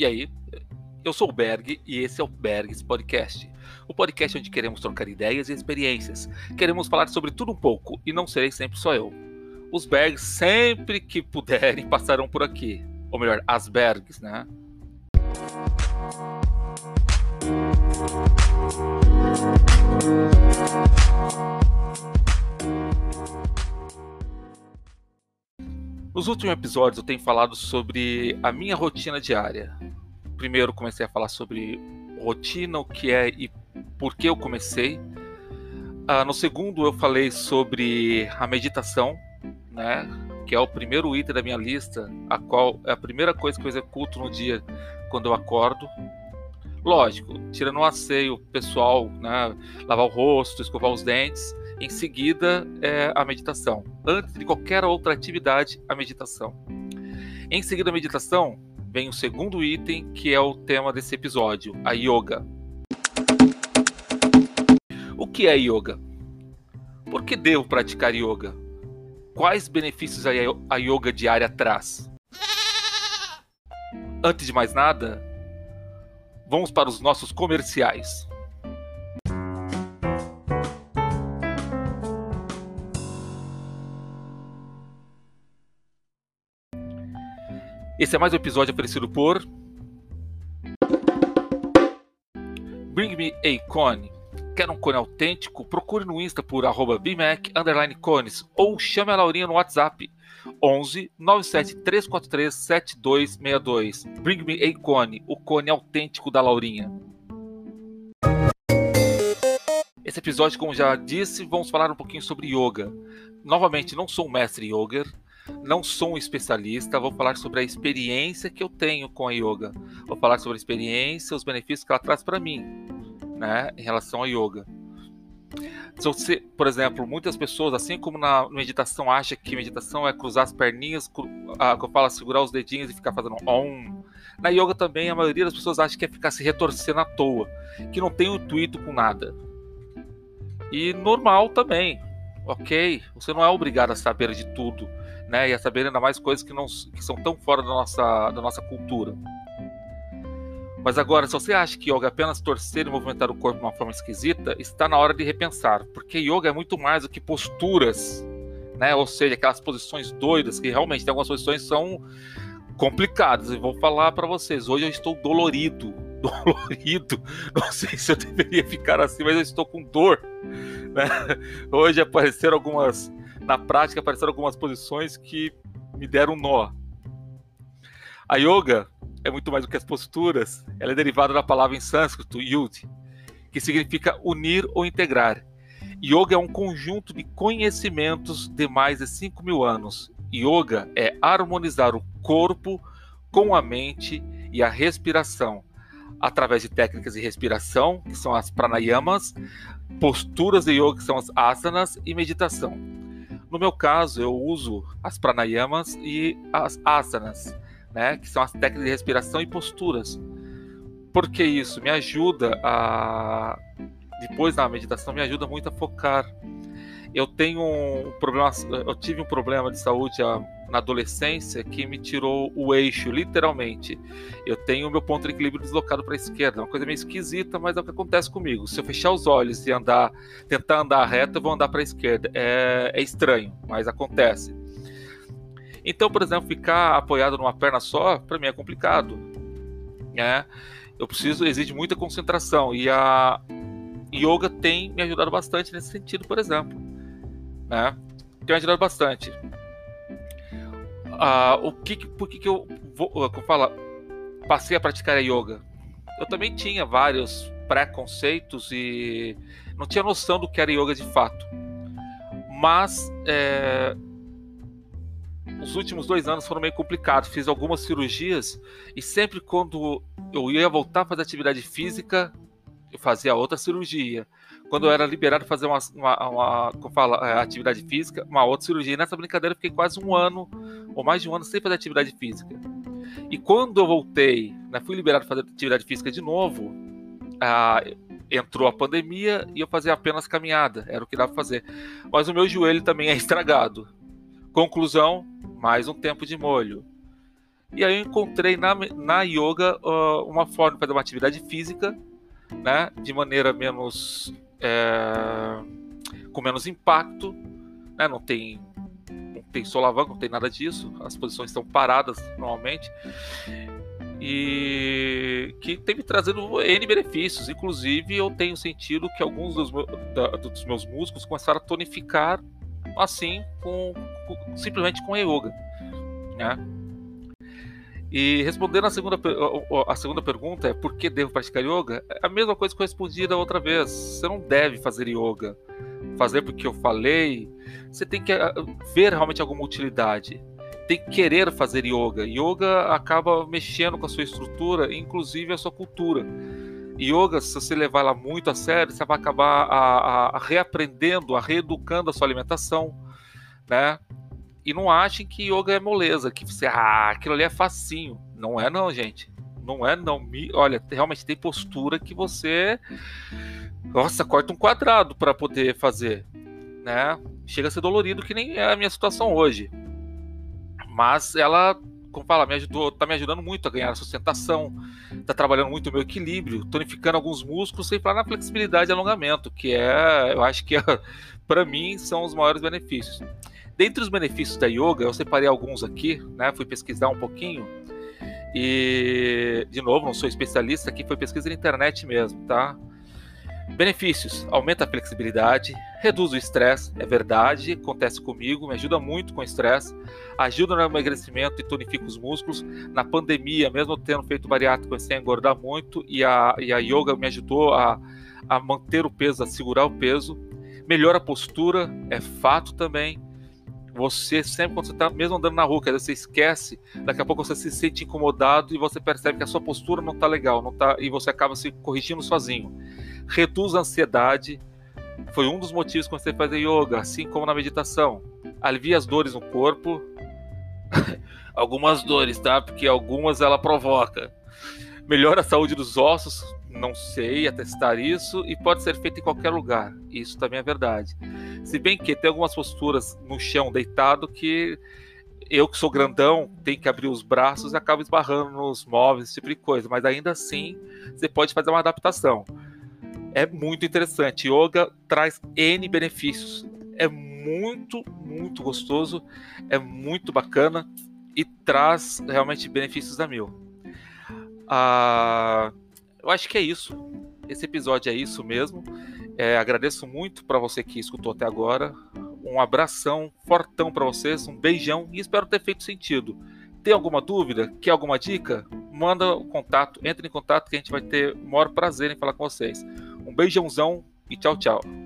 E aí, eu sou o Berg e esse é o Bergs Podcast. O podcast onde queremos trocar ideias e experiências. Queremos falar sobre tudo um pouco e não serei sempre só eu. Os Bergs, sempre que puderem, passarão por aqui. Ou melhor, as Bergs, né? Nos últimos episódios eu tenho falado sobre a minha rotina diária. Primeiro comecei a falar sobre rotina, o que é e por que eu comecei. Ah, no segundo eu falei sobre a meditação, né, que é o primeiro item da minha lista, a qual é a primeira coisa que eu executo no dia quando eu acordo. Lógico, tirando o asseio pessoal, né, lavar o rosto, escovar os dentes, em seguida, é a meditação. Antes de qualquer outra atividade, a meditação. Em seguida, a meditação, vem o segundo item, que é o tema desse episódio, a yoga. O que é yoga? Por que devo praticar yoga? Quais benefícios a yoga diária traz? Antes de mais nada, vamos para os nossos comerciais. Esse é mais um episódio oferecido por Bring Me a Cone. Quer um cone autêntico? Procure no Insta por arroba BMAC cones ou chame a Laurinha no WhatsApp 11 97 343 7262. Bring Me a Cone, o cone autêntico da Laurinha. Esse episódio, como já disse, vamos falar um pouquinho sobre yoga. Novamente, não sou um mestre yoga, não sou um especialista, vou falar sobre a experiência que eu tenho com a yoga. Vou falar sobre a experiência, os benefícios que ela traz para mim, né, em relação à yoga. Se por exemplo, muitas pessoas, assim como na meditação, acham que meditação é cruzar as perninhas, que eu falo segurar os dedinhos e ficar fazendo om. Na yoga também, a maioria das pessoas acha que é ficar se retorcendo à toa, que não tem intuito com nada. E normal também, ok? Você não é obrigado a saber de tudo né? E a saber ainda mais coisas que não que são tão fora da nossa, da nossa cultura. Mas agora, se você acha que yoga é apenas torcer e movimentar o corpo de uma forma esquisita, está na hora de repensar, porque yoga é muito mais do que posturas, né? Ou seja, aquelas posições doidas que realmente tem algumas posições são complicadas. Eu vou falar para vocês, hoje eu estou dolorido, dolorido. Não sei se eu deveria ficar assim, mas eu estou com dor. Né? Hoje apareceram algumas na prática apareceram algumas posições que me deram um nó. A yoga é muito mais do que as posturas, ela é derivada da palavra em sânscrito yud, que significa unir ou integrar. Yoga é um conjunto de conhecimentos de mais de 5 mil anos. Yoga é harmonizar o corpo com a mente e a respiração, através de técnicas de respiração, que são as pranayamas, posturas de yoga, que são as asanas, e meditação. No meu caso, eu uso as pranayamas e as asanas, né, que são as técnicas de respiração e posturas. Porque isso me ajuda a depois na meditação me ajuda muito a focar. Eu tenho um problema, eu tive um problema de saúde na adolescência que me tirou o eixo, literalmente. Eu tenho o meu ponto de equilíbrio deslocado para a esquerda, uma coisa meio esquisita, mas é o que acontece comigo. Se eu fechar os olhos e andar, tentar andar reto, eu vou andar para a esquerda. É, é estranho, mas acontece. Então, por exemplo, ficar apoiado numa perna só, para mim é complicado. Né? Eu preciso, exige muita concentração e a yoga tem me ajudado bastante nesse sentido, por exemplo. Né? Tem me ajudado bastante uh, o que, por que, que eu vou, falo, passei a praticar a yoga? Eu também tinha vários preconceitos e não tinha noção do que era yoga de fato. Mas é, os últimos dois anos foram meio complicados. Fiz algumas cirurgias e sempre quando eu ia voltar a fazer atividade física, eu fazia outra cirurgia quando eu era liberado fazer uma, uma, uma é, atividade física, uma outra cirurgia. E nessa brincadeira eu fiquei quase um ano, ou mais de um ano, sem fazer atividade física. E quando eu voltei, né, fui liberado fazer atividade física de novo, entrou a pandemia e eu fazia apenas caminhada, era o que dava para fazer. Mas o meu joelho também é estragado. Conclusão, mais um tempo de molho. E aí eu encontrei na, na yoga uh, uma forma de fazer uma atividade física, né, de maneira menos é, com menos impacto, né, não tem não tem solavanco, não tem nada disso, as posições estão paradas normalmente e que tem me trazendo N benefícios. Inclusive, eu tenho sentido que alguns dos, meus, dos meus músculos começaram a tonificar assim, com, com simplesmente com a yoga. Né? E respondendo a segunda, a segunda pergunta é por que devo praticar yoga? É a mesma coisa que eu respondi da outra vez. Você não deve fazer yoga. Fazer porque eu falei. Você tem que ah, ver realmente alguma utilidade tem que querer fazer yoga. Yoga acaba mexendo com a sua estrutura, inclusive a sua cultura. Yoga, se você levar ela muito a sério, você vai acabar a, a, a reaprendendo, a reeducando a sua alimentação, né? E não achem que yoga é moleza, que você, ah, aquilo ali é facinho. Não é não, gente. Não é não. Olha, realmente tem postura que você, nossa, corta um quadrado para poder fazer, né? Chega a ser dolorido que nem é a minha situação hoje. Mas ela, como fala, me ajudou, tá me ajudando muito a ganhar sustentação, tá trabalhando muito o meu equilíbrio, tonificando alguns músculos, sem falar na flexibilidade e alongamento, que é, eu acho que é, para mim são os maiores benefícios. Dentre os benefícios da yoga, eu separei alguns aqui, né? Fui pesquisar um pouquinho. E, de novo, não sou especialista, aqui foi pesquisa na internet mesmo, tá? Benefícios: aumenta a flexibilidade, reduz o estresse, é verdade, acontece comigo, me ajuda muito com o estresse, ajuda no emagrecimento e tonifica os músculos. Na pandemia, mesmo tendo feito bariátrico, comecei a engordar muito e a, e a yoga me ajudou a, a manter o peso, a segurar o peso. Melhora a postura, é fato também. Você sempre, quando você está mesmo andando na rua, você esquece, daqui a pouco você se sente incomodado e você percebe que a sua postura não está legal, não tá, e você acaba se corrigindo sozinho reduz a ansiedade. Foi um dos motivos que você fazer yoga, assim como na meditação. Alivia as dores no corpo. algumas dores, tá? Porque algumas ela provoca. Melhora a saúde dos ossos, não sei atestar isso, e pode ser feito em qualquer lugar. Isso também é verdade. Se bem que tem algumas posturas no chão deitado que eu que sou grandão, tenho que abrir os braços e acabo esbarrando nos móveis, esse tipo de coisa. Mas ainda assim, você pode fazer uma adaptação é muito interessante. Yoga traz N benefícios. É muito, muito gostoso, é muito bacana e traz realmente benefícios a mil. Ah, eu acho que é isso. Esse episódio é isso mesmo. É, agradeço muito para você que escutou até agora. Um abração fortão para vocês, um beijão e espero ter feito sentido. Tem alguma dúvida? Quer alguma dica? Manda um contato, entre em contato que a gente vai ter o maior prazer em falar com vocês. Um beijãozão e tchau, tchau.